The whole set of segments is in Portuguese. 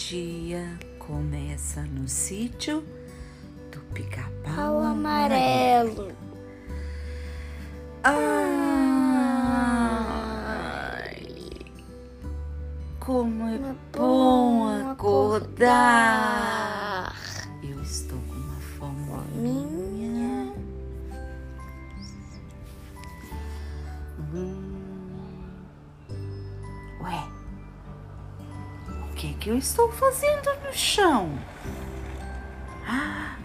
dia começa no sítio do pica-pau Pau amarelo. Ai, como é bom acordar. Eu estou com uma fominha. Hum. Ué, que que eu estou fazendo no chão? Ah!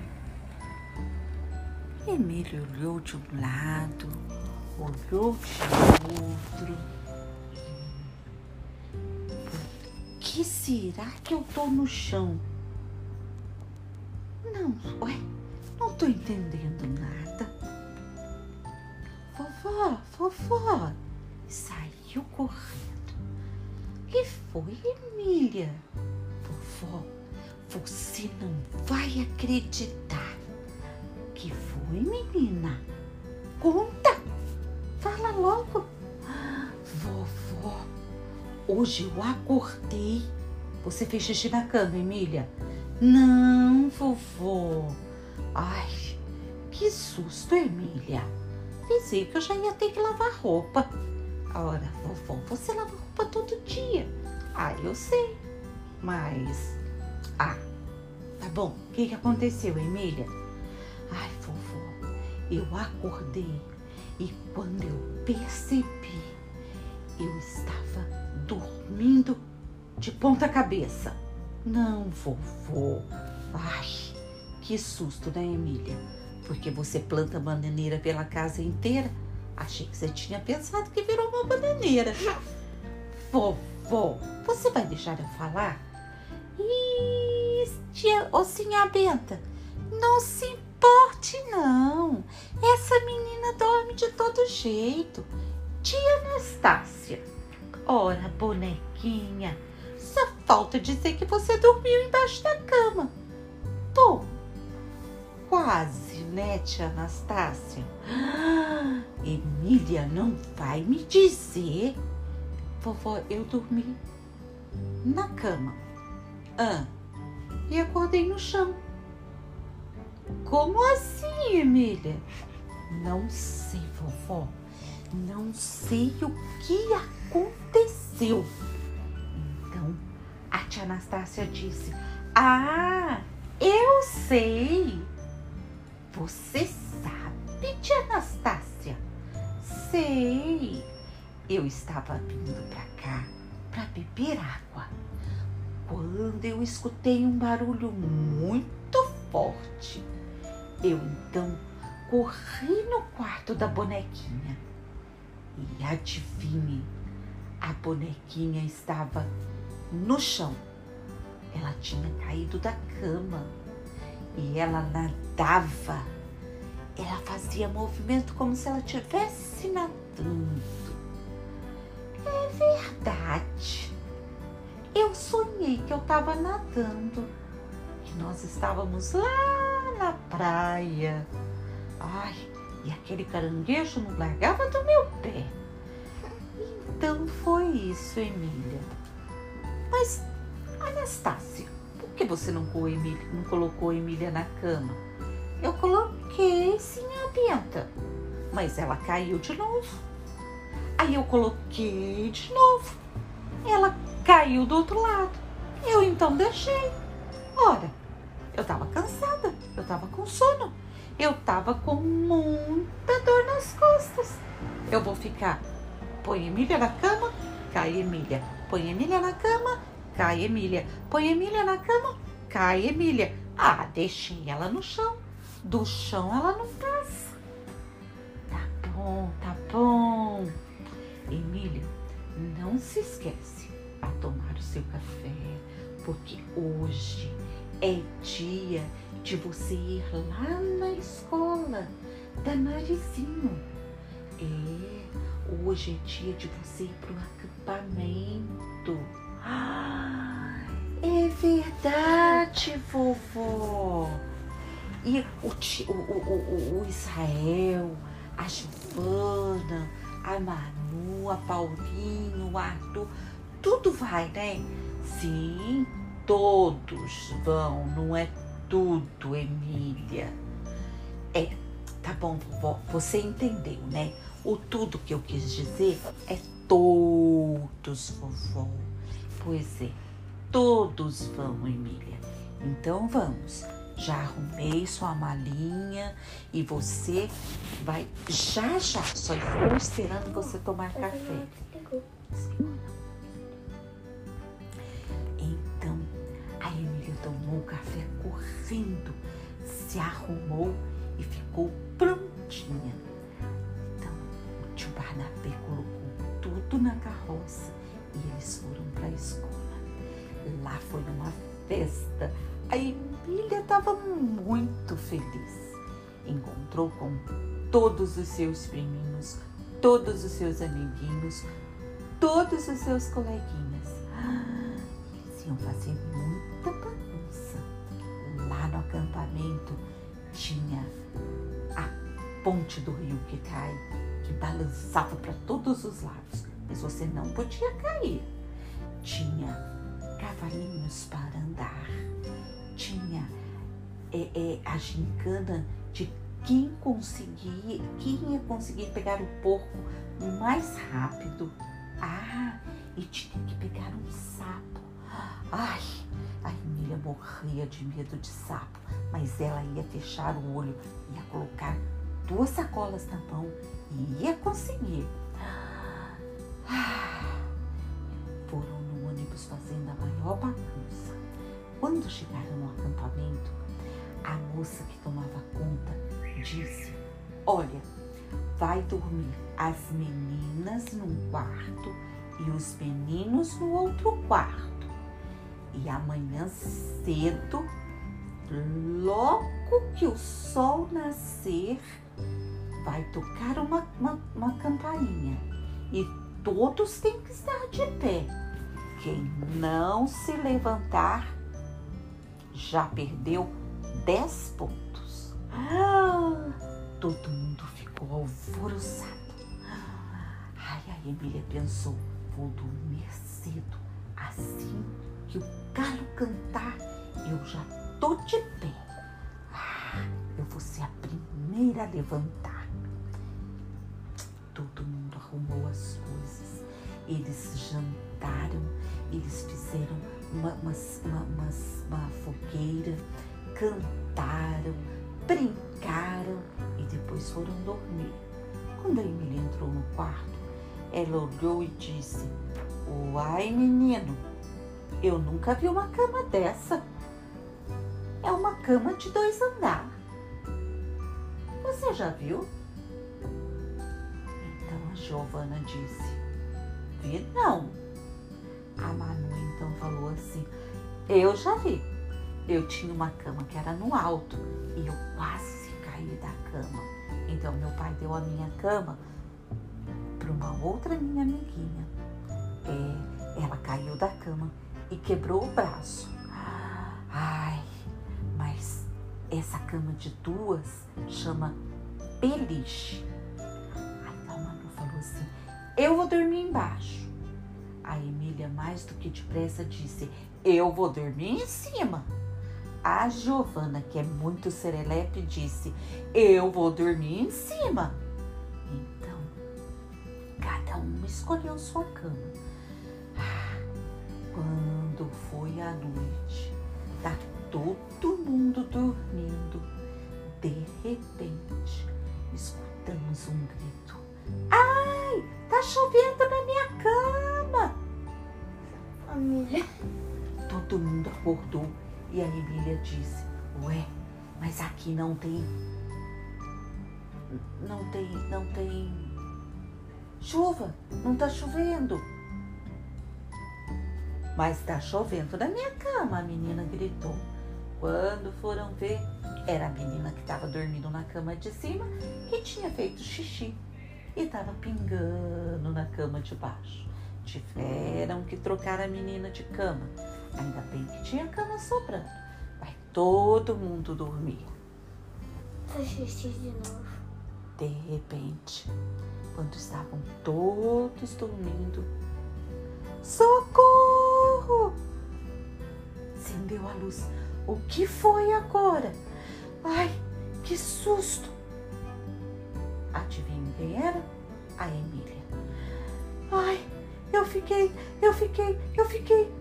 Emílio olhou de um lado, olhou de outro. Que será que eu tô no chão? Não, ué, não tô entendendo nada. Vovó, vovó, saiu correndo. Foi, Emília? Vovó, você não vai acreditar. Que foi, menina? Conta! Fala logo! Vovó, hoje eu acordei. Você fez xixi na cama, Emília? Não, vovó. Ai, que susto, Emília. Pensei que eu já ia ter que lavar roupa. Ora, vovó, você lava roupa todo dia. Ah, eu sei. Mas. Ah, tá bom. O que, que aconteceu, Emília? Ai, vovó, eu acordei e quando eu percebi, eu estava dormindo de ponta cabeça. Não, vovô. Ai, que susto, né, Emília? Porque você planta bananeira pela casa inteira. Achei que você tinha pensado que virou uma bananeira. Vovó, você vai deixar eu falar? Ih, tia, ô Benta, não se importe não. Essa menina dorme de todo jeito. Tia Anastácia. Ora, bonequinha, só falta dizer que você dormiu embaixo da cama. Bom, quase, né, tia Anastácia? Ah, Emília não vai me dizer. Vovó, eu dormi na cama. Ah, e acordei no chão. Como assim, Emília? Não sei, vovó. Não sei o que aconteceu. Então, a tia Anastácia disse: Ah, eu sei. Você sabe, tia Anastácia? Sei. Eu estava vindo para cá para beber água quando eu escutei um barulho muito forte. Eu então corri no quarto da bonequinha e adivinhe, a bonequinha estava no chão. Ela tinha caído da cama e ela nadava. Ela fazia movimento como se ela estivesse nadando. Verdade. Eu sonhei que eu estava nadando, que nós estávamos lá na praia. Ai, e aquele caranguejo não largava do meu pé. Então foi isso, Emília. Mas, Anastácia, por que você não, não colocou Emília na cama? Eu coloquei, sim, a Benta, mas ela caiu de novo. Aí eu coloquei de novo. Ela caiu do outro lado. Eu então deixei. Ora, eu tava cansada, eu tava com sono, eu tava com muita dor nas costas. Eu vou ficar, põe Emília na cama, cai Emília. Põe Emília na cama, cai Emília. Põe Emília na cama, cai Emília. Ah, deixei ela no chão. Do chão ela não passa. Tá bom, tá bom. Emília, não se esquece a tomar o seu café, porque hoje é dia de você ir lá na escola da Marizinho. É, hoje é dia de você ir para o acampamento. Ah, é verdade, vovó. E o, o, o, o Israel, a Giovana, a Manu, a Paulinho, o Arthur, tudo vai, né? Sim, todos vão, não é tudo, Emília. É, tá bom, vovó, você entendeu, né? O tudo que eu quis dizer é todos, vovó. Pois é, todos vão, Emília. Então vamos. Já arrumei sua malinha e você vai já já. Só estou esperando você tomar café. Então a Emília tomou o café correndo, se arrumou e ficou prontinha. Então o tio Barnabé colocou tudo na carroça e eles foram para a escola. Lá foi uma festa. A Emília estava muito feliz. Encontrou com todos os seus priminhos, todos os seus amiguinhos, todos os seus coleguinhas. Eles iam fazer muita bagunça. Lá no acampamento tinha a ponte do rio que cai, que balançava para todos os lados, mas você não podia cair. Tinha cavalinhos para andar, tinha é, é, a gincana de quem conseguir, quem ia conseguir pegar o porco mais rápido. Ah, e tinha que pegar um sapo. Ai, a Emília morria de medo de sapo, mas ela ia fechar o olho, ia colocar duas sacolas na mão e ia conseguir. Ah, foram no ônibus fazendo a maior bagunça. Quando chegaram no acampamento, a moça que tomava conta disse: Olha, vai dormir as meninas num quarto e os meninos no outro quarto. E amanhã cedo, logo que o sol nascer, vai tocar uma, uma, uma campainha e todos têm que estar de pé. Quem não se levantar já perdeu 10 pontos. Ah, todo mundo ficou alvoroçado. Ai, a Emília pensou, vou dormir cedo. Assim que o galo cantar, eu já tô de pé. Ah, eu vou ser a primeira a levantar. Uma, uma, umas, uma fogueira, cantaram, brincaram e depois foram dormir. Quando a Emília entrou no quarto, ela olhou e disse: Uai, menino, eu nunca vi uma cama dessa. É uma cama de dois andares. Você já viu? Então a Giovana disse: Vi não. A Manu então falou assim: Eu já vi. Eu tinha uma cama que era no alto e eu quase caí da cama. Então meu pai deu a minha cama para uma outra minha amiguinha. É, ela caiu da cama e quebrou o braço. Ai, mas essa cama de duas chama beliche. Aí a Manu falou assim: Eu vou dormir embaixo. A Emília, mais do que depressa, disse: Eu vou dormir em cima. A Giovana, que é muito serelepe, disse: Eu vou dormir em cima. Então, cada um escolheu sua cama. Quando foi a noite, tá todo mundo dormindo. De repente, escutamos um grito. Ai, tá chovendo na! Família. Todo mundo acordou e a Emília disse: Ué, mas aqui não tem. Não tem. Não tem. Chuva, não tá chovendo. Mas tá chovendo na minha cama, a menina gritou. Quando foram ver, era a menina que estava dormindo na cama de cima que tinha feito xixi e estava pingando na cama de baixo. Tiveram que trocar a menina de cama. Ainda bem que tinha cama sobrando. Vai todo mundo dormir. Faz xixi de novo. De repente, quando estavam todos dormindo, socorro! acendeu a luz. O que foi agora? Ai, que susto! Adivinha quem era? A Emília. Ai, eu fiquei, eu fiquei, eu fiquei.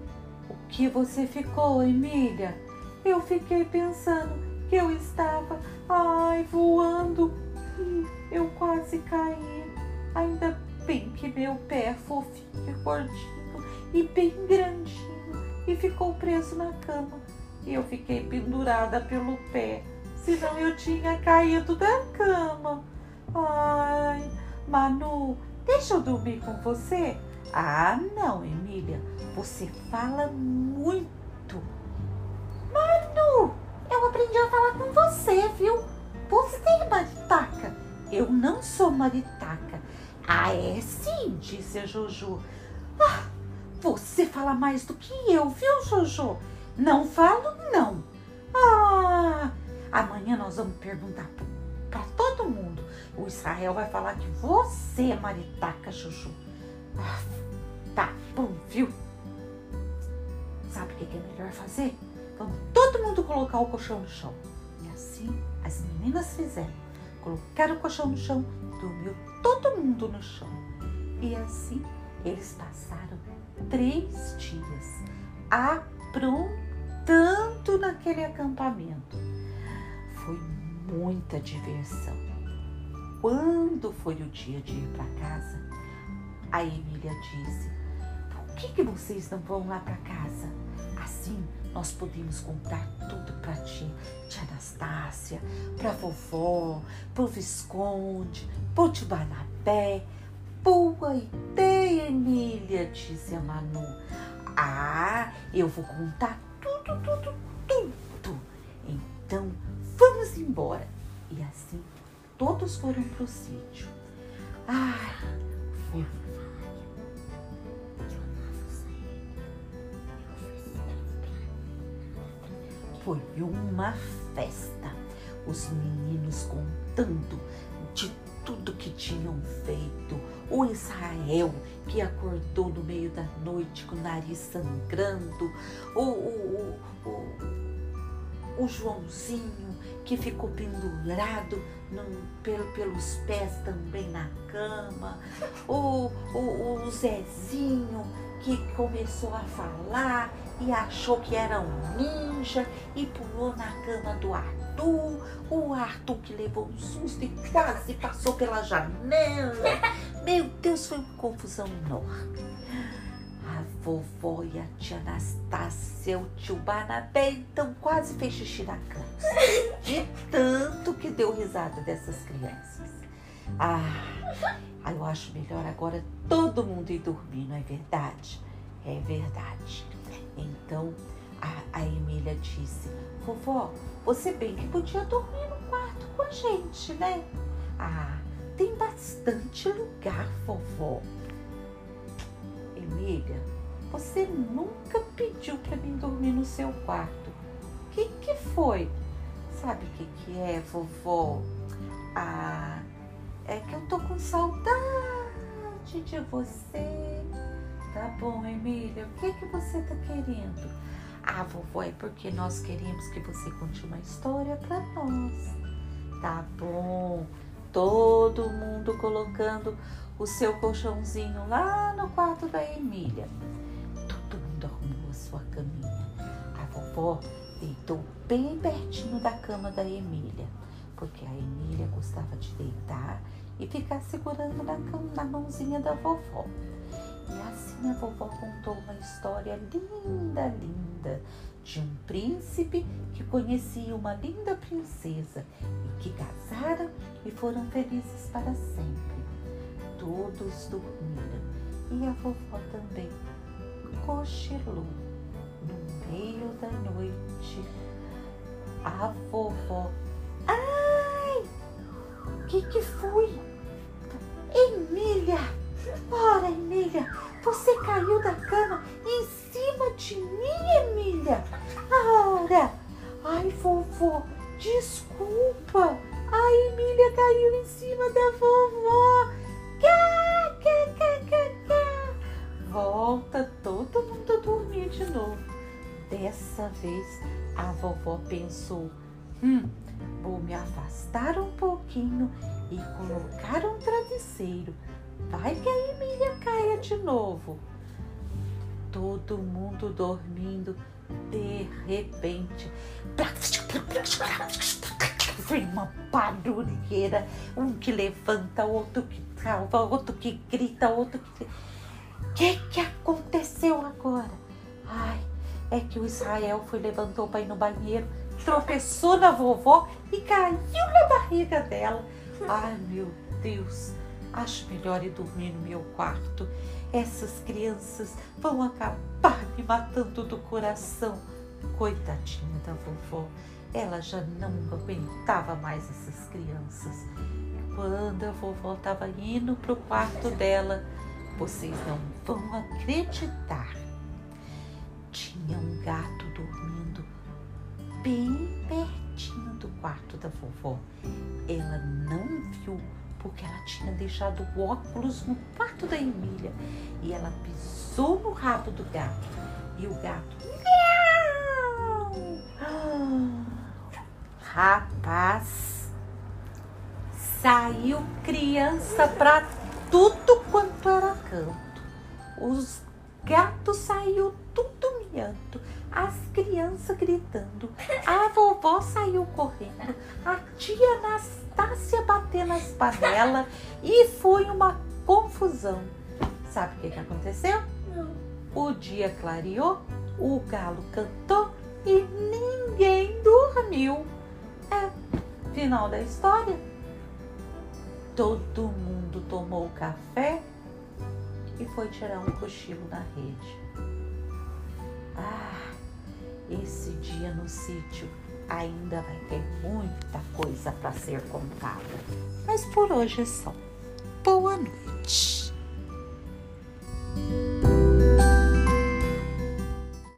O que você ficou, Emília? Eu fiquei pensando que eu estava, ai, voando. Eu quase caí. Ainda bem que meu pé fofinho e gordinho e bem grandinho e ficou preso na cama. E eu fiquei pendurada pelo pé, senão eu tinha caído da cama. Ai, Manu, deixa eu dormir com você? Ah, não, Emília, você fala muito. Manu, eu aprendi a falar com você, viu? Você é maritaca. Eu não sou maritaca. Ah, é sim, disse a Jojo. Ah, você fala mais do que eu, viu, Jojo? Não falo, não. Ah, amanhã nós vamos perguntar para todo mundo. O Israel vai falar que você é maritaca, Jojo. Ah, tá bom, viu? Sabe o que é melhor fazer? Vamos todo mundo colocar o colchão no chão. E assim as meninas fizeram. Colocaram o colchão no chão, dormiu todo mundo no chão. E assim eles passaram três dias aprontando naquele acampamento. Foi muita diversão. Quando foi o dia de ir para casa, a Emília disse: que, que vocês não vão lá para casa? Assim nós podemos contar tudo para ti, tia Anastácia, para vovó, pro Visconde, pro tio Barnabé. Boa ideia, Emília, disse a Manu. Ah, eu vou contar tudo, tudo, tudo. Então, vamos embora. E assim, todos foram pro sítio. Ah, foi Foi uma festa. Os meninos contando de tudo que tinham feito. O Israel que acordou no meio da noite com o nariz sangrando. O, o, o, o Joãozinho que ficou pendurado pelo, pelos pés também na cama. O, o Zezinho que começou a falar e achou que era um ninja e pulou na cama do Arthur. O Arthur que levou um susto e quase passou pela janela. Meu Deus, foi uma confusão enorme. A vovó e a tia Anastácia, o tio Barnabé, então quase fez xixi na cama. De tanto que deu risada dessas crianças. Ah, eu acho melhor agora todo mundo ir dormir, não é verdade? É verdade. Então a, a Emília disse: Vovó, você bem que podia dormir no quarto com a gente, né? Ah, tem bastante lugar, vovó. Emília, você nunca pediu para mim dormir no seu quarto. O que, que foi? Sabe o que, que é, vovó? Ah, é que eu tô com saudade de você. Tá bom, Emília, o que, que você tá querendo? Ah, vovó, é porque nós queremos que você conte uma história para nós. Tá bom. Todo mundo colocando o seu colchãozinho lá no quarto da Emília. Todo mundo arrumou a sua caminha. A vovó deitou bem pertinho da cama da Emília, porque a Emília gostava de deitar e ficar segurando na, cama, na mãozinha da vovó. E assim a vovó contou uma história linda, linda, de um príncipe que conhecia uma linda princesa e que casaram e foram felizes para sempre. Todos dormiram e a vovó também cochilou. No meio da noite, a vovó. Ai! O que, que foi? Emília! Ora, Emília, você caiu da cama em cima de mim, Emília. Ora, ai, vovó, desculpa. A Emília caiu em cima da vovó. Cá, cá, cá, cá, cá. Volta todo mundo a dormir de novo. Dessa vez a vovó pensou: hum, vou me afastar um pouquinho e colocar um travesseiro. Vai que a Emília caia de novo. Todo mundo dormindo, de repente. Vem uma barulheira, um que levanta, outro que salva, outro que grita, outro que. O que, que aconteceu agora? Ai, é que o Israel foi, levantou para ir no banheiro, tropeçou na vovó e caiu na barriga dela. Ai, meu Deus, acho melhor ir dormir no meu quarto. Essas crianças vão acabar me matando do coração. Coitadinha da vovó, ela já não aguentava mais essas crianças. Quando a vovó estava indo para o quarto dela, vocês não vão acreditar. Tinha um gato dormindo bem pertinho do quarto da vovó. Ela não viu porque ela tinha deixado o óculos no quarto da Emília e ela pisou no rabo do gato. E o gato Rapaz, saiu criança pra tudo quanto era canto. Os gatos saiu tudo miando, as crianças gritando. A vovó saiu correndo, a tia Anastácia batendo nas panelas e foi uma confusão. Sabe o que, que aconteceu? Não. O dia clareou, o galo cantou e ninguém dormiu. É, final da história. Todo mundo tomou café e foi tirar um cochilo na rede. Ah, esse dia no sítio ainda vai ter muita coisa para ser contada. Mas por hoje é só. Boa noite.